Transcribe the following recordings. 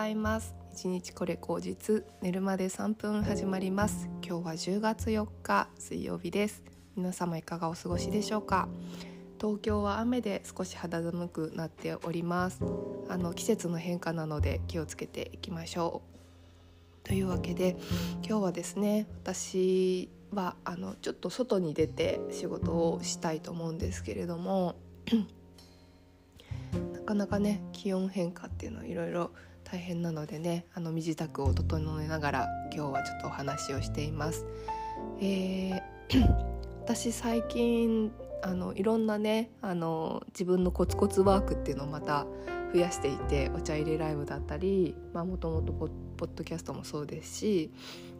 ざいます。一日これ口実寝るまで3分始まります。今日は10月4日水曜日です。皆様いかがお過ごしでしょうか？東京は雨で少し肌寒くなっております。あの季節の変化なので気をつけていきましょう。というわけで今日はですね私はあのちょっと外に出て仕事をしたいと思うんですけれども なかなかね気温変化っていうのはいろいろ大変なのでねあの身支度を整えながら今日はちょっとお話をしています。えー、私最近あのいろんなねあの自分のコツコツワークっていうのをまた増やしていてお茶入れライブだったりもともとポッドキャストもそうですし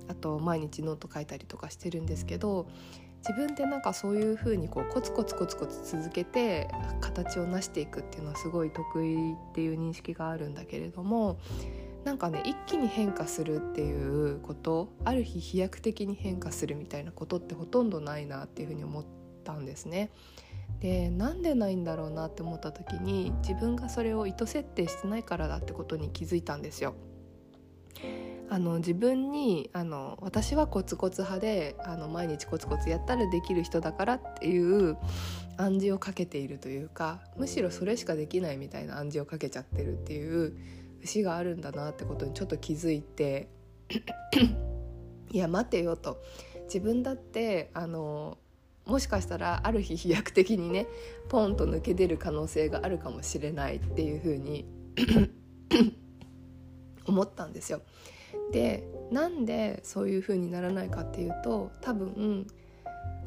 あと毎日ノート書いたりとかしてるんですけど自分でなんかそういう風にこうコツコツコツコツ続けて形を成していくっていうのはすごい得意っていう認識があるんだけれどもなんかね一気に変化するっていうことある日飛躍的に変化するみたいなことってほとんどないなっていうふうに思ったんですね。でなんでないんだろうなって思った時に自分がそれを意図設定してないからだってことに気づいたんですよ。あの自分にあの私はコツコツ派であの毎日コツコツやったらできる人だからっていう暗示をかけているというかむしろそれしかできないみたいな暗示をかけちゃってるっていう節があるんだなってことにちょっと気づいて いや待てよと自分だってあのもしかしたらある日飛躍的にねポンと抜け出る可能性があるかもしれないっていうふうに 思ったんですよ。でなんでそういう風にならないかっていうと多分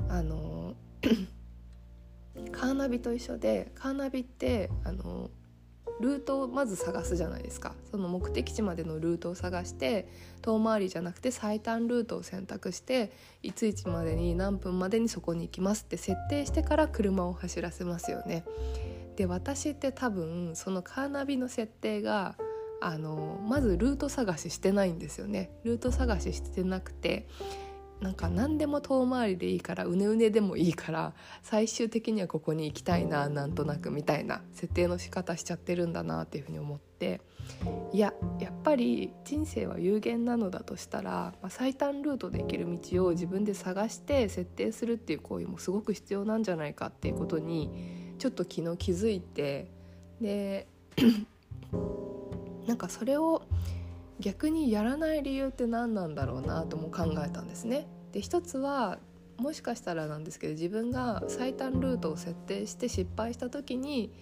あの カーナビと一緒でカーナビってあのルートをまず探すじゃないですかその目的地までのルートを探して遠回りじゃなくて最短ルートを選択していついつまでに何分までにそこに行きますって設定してから車を走らせますよね。で私って多分そのカーナビの設定があのまずルート探ししてないんですよね。ルート探ししてなくてなんか何でも遠回りでいいからうねうねでもいいから最終的にはここに行きたいななんとなくみたいな設定の仕方しちゃってるんだなっていうふうに思っていややっぱり人生は有限なのだとしたら、まあ、最短ルートで行ける道を自分で探して設定するっていう行為もすごく必要なんじゃないかっていうことにちょっと昨日気づいてでなんかそれを逆にやらない理由って何なんだろうなとも考えたんですね。で一つはもしかしたらなんですけど自分が最短ルートを設定して失敗した時に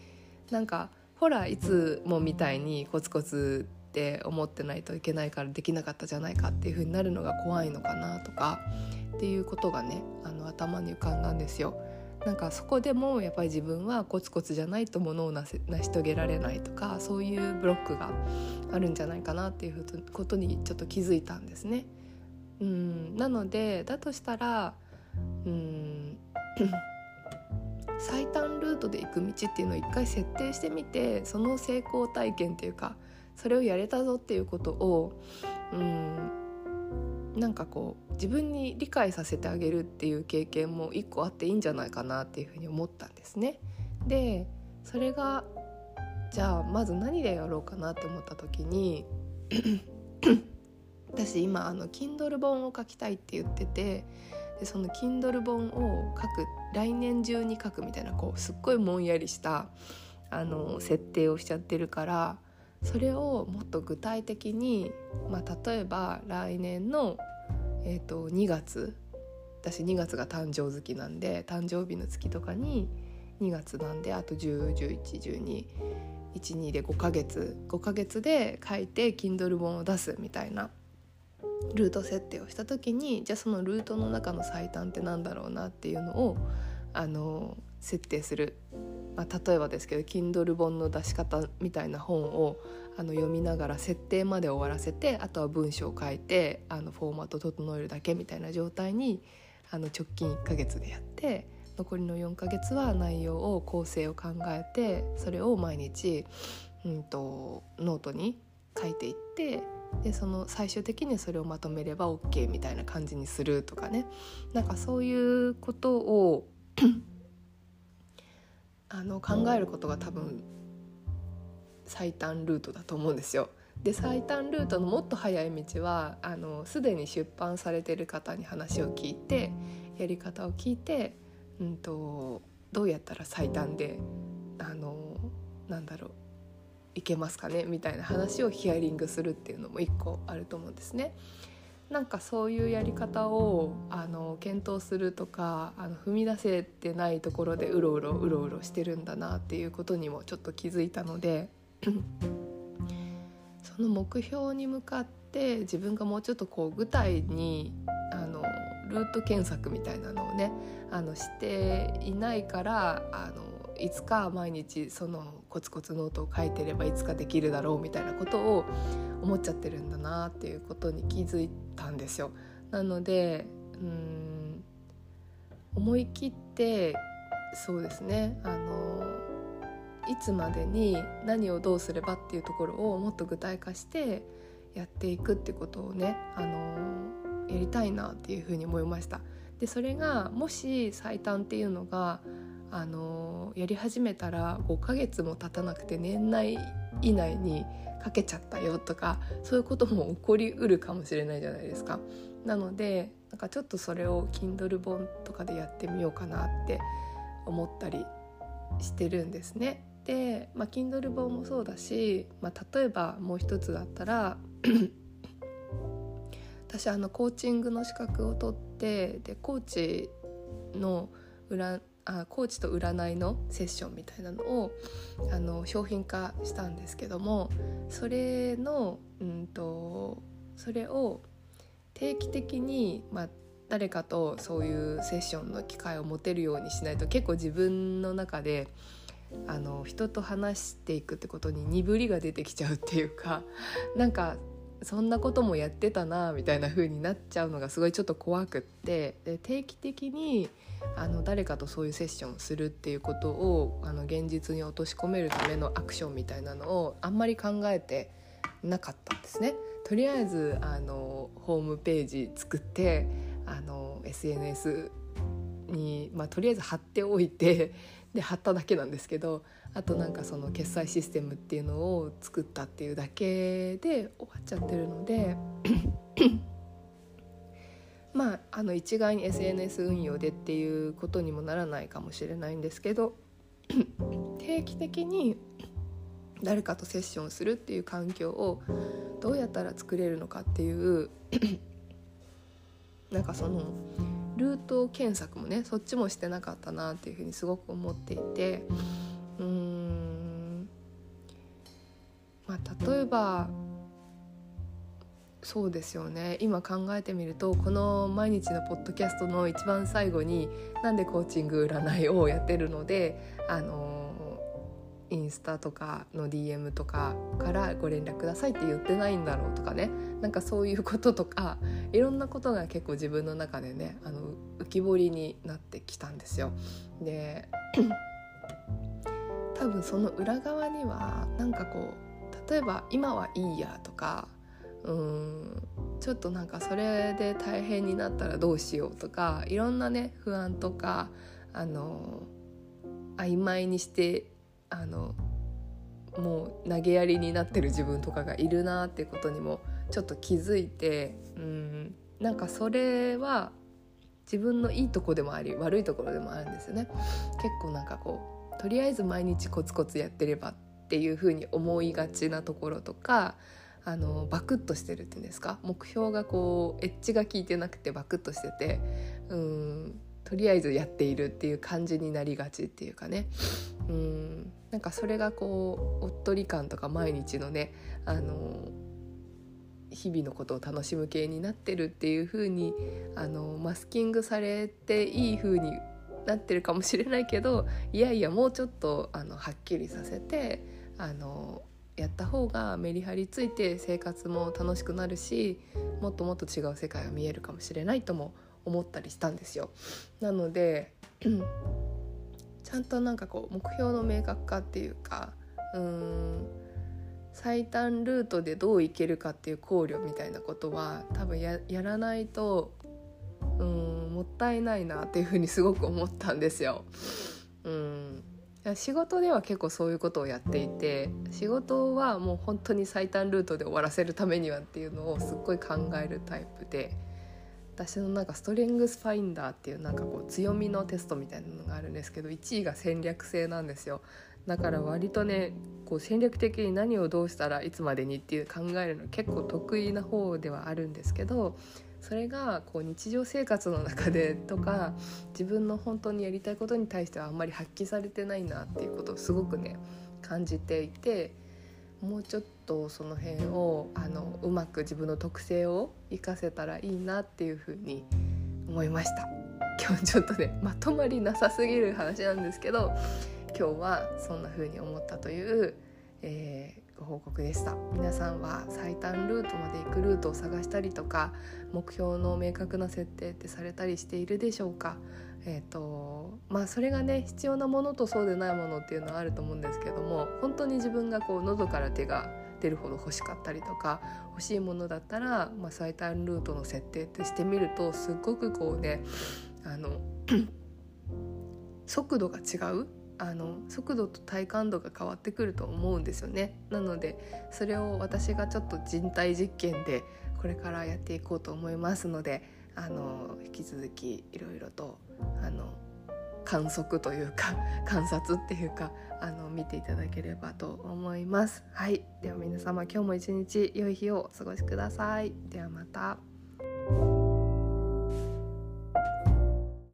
なんかほらいつもみたいにコツコツって思ってないといけないからできなかったじゃないかっていう風になるのが怖いのかなとかっていうことがねあの頭に浮かんだんですよ。なんかそこでもやっぱり自分はコツコツじゃないとものを成し遂げられないとかそういうブロックがあるんじゃないかなっていうことにちょっと気づいたんですね。うんなのでだとしたらうん 最短ルートで行く道っていうのを一回設定してみてその成功体験っていうかそれをやれたぞっていうことをうんなんかこう自分に理解させてあげるっていう経験も一個あっていいんじゃないかなっていうふうに思ったんですね。でそれがじゃあまず何でやろうかなって思った時に 私今あの Kindle 本を書きたいって言っててでその Kindle 本を書く来年中に書くみたいなこうすっごいもんやりしたあの設定をしちゃってるからそれをもっと具体的に、まあ、例えば来年の、えーと、2月私2月が誕生月なんで誕生日の月とかに2月なんであと10111212で5ヶ月5ヶ月で書いて Kindle 本を出すみたいなルート設定をした時にじゃあそのルートの中の最短ってなんだろうなっていうのをあの設定する。まあ、例えばですけど Kindle 本の出し方みたいな本をあの読みながら設定まで終わらせてあとは文章を書いてあのフォーマット整えるだけみたいな状態にあの直近1ヶ月でやって残りの4ヶ月は内容を構成を考えてそれを毎日、うんと、ノートに書いていってでその最終的にそれをまとめれば OK みたいな感じにするとかね。なんかそういうことをあの考えることが多分最短ルートだと思うんですよ。で最短ルートのもっと早い道はあのすでに出版されてる方に話を聞いてやり方を聞いて、うんと、どうやったら最短であのなんだろういけますかねみたいな話をヒアリングするっていうのも一個あると思うんですね。なんかそういうやり方をあの検討するとかあの踏み出せてないところでうろうろうろうろしてるんだなっていうことにもちょっと気づいたので その目標に向かって自分がもうちょっとこう具体にあのルート検索みたいなのをねあのしていないからあのいつか毎日そのコツコツノートを書いてればいつかできるだろうみたいなことを思っちゃってるんだなっていうことに気づいたんですよ。なのでうん思い切ってそうですねあのいつまでに何をどうすればっていうところをもっと具体化してやっていくってことをねあのやりたいなっていうふうに思いました。でそれがもし最短っていうのがあのやり始めたら5ヶ月も経たなくて年内以内にかけちゃったよとかそういうことも起こりうるかもしれないじゃないですか。なのでなんかちょっとそれを Kindle 本とかでやってみようかなって思ったりしてるんですね。で、まあ、Kindle 本もそうだし、まあ、例えばもう一つだったら 私あのコーチングの資格を取ってでコーチの裏あコーチと占いのセッションみたいなのをあの商品化したんですけどもそれのうんとそれを定期的に、まあ、誰かとそういうセッションの機会を持てるようにしないと結構自分の中であの人と話していくってことに鈍りが出てきちゃうっていうかなんかそんなこともやってたなみたいな風になっちゃうのがすごいちょっと怖くってで定期的にあの誰かとそういうセッションするっていうことをあの現実に落とし込めるためのアクションみたいなのをあんまり考えてなかったんですね。とりあえずあのホームページ作ってあの SNS に、まあ、とりあえず貼っておいてで貼っただけなんですけどあとなんかその決済システムっていうのを作ったっていうだけで終わっちゃってるので まああの一概に SNS 運用でっていうことにもならないかもしれないんですけど 定期的に誰かとセッションするっていう環境をどうやったら作れるのかっていう なんかそのルート検索もねそっちもしてなかったなっていうふうにすごく思っていてうーん。まあ例えばそうですよね。今考えてみるとこの毎日のポッドキャストの一番最後になんでコーチング占いをやってるのであのインスタとかの DM とかからご連絡くださいって言ってないんだろうとかねなんかそういうこととか いろんなことが結構自分の中でねあの浮き彫りになってきたんですよ。で 多分その裏側にはなんかこう例えば「今はいいや」とかうんちょっとなんかそれで大変になったらどうしようとかいろんなね不安とかあの曖昧にしてあのもう投げやりになってる自分とかがいるなってことにもちょっと気づいてうんなんかそれは自分のいいとこでもあり悪いところでもあるんですよね。結構なんかこうとりあえず毎日コツコツやってればっていうふうに思いがちなところとかあのバクッとしてるっていうんですか？目標がこうエッジが効いてなくてバクッとしててうんとりあえずやっているっていう感じになりがちっていうかね。うん。なんかそれがこうおっとり感とか毎日のねあの日々のことを楽しむ系になってるっていう風にあにマスキングされていい風になってるかもしれないけどいやいやもうちょっとあのはっきりさせてあのやった方がメリハリついて生活も楽しくなるしもっともっと違う世界が見えるかもしれないとも思思ったりしたんですよ。なのでちゃんとなんかこう目標の明確化っていうかうーん最短ルートでどう行けるかっていう考慮みたいなことは多分やらないとうんもったいないなっていうふうにすごく思ったんですよ。うん仕事では結構そういうことをやっていて仕事はもう本当に最短ルートで終わらせるためにはっていうのをすっごい考えるタイプで私のなんかストレングスファインダーっていうなんかこう強みのテストみたいなのがあるんですけど1位が戦略性なんですよ。だから割とねこう戦略的に何をどうしたらいつまでにっていう考えるの結構得意な方ではあるんですけどそれがこう日常生活の中でとか自分の本当にやりたいことに対してはあんまり発揮されてないなっていうことをすごくね感じていてもうちょっととその辺をあのうまく自分の特性を活かせたらいいなっていうふうに思いました。今日ちょっとね まとまりなさすぎる話なんですけど今日はそんな風に思ったという、えー、ご報告でした。皆さんは最短ルートまで行くルートを探したりとか目標の明確な設定ってされたりしているでしょうか。えーとまあ、それがね必要なものとそうでないものっていうのはあると思うんですけども本当に自分がこう喉から手が出るほど欲しかったりとか欲しいものだったら、まあ、最短ルートの設定ってしてみるとすっごくこうねあの 速度が違うあの速度と体感度が変わってくると思うんですよね。なのでそれを私がちょっと人体実験でこれからやっていこうと思いますのであの引き続きいろいろとあの観測というか 観察っていうかあの見ていただければと思います。はい。では皆様今日も一日良い日をお過ごしください。ではまた。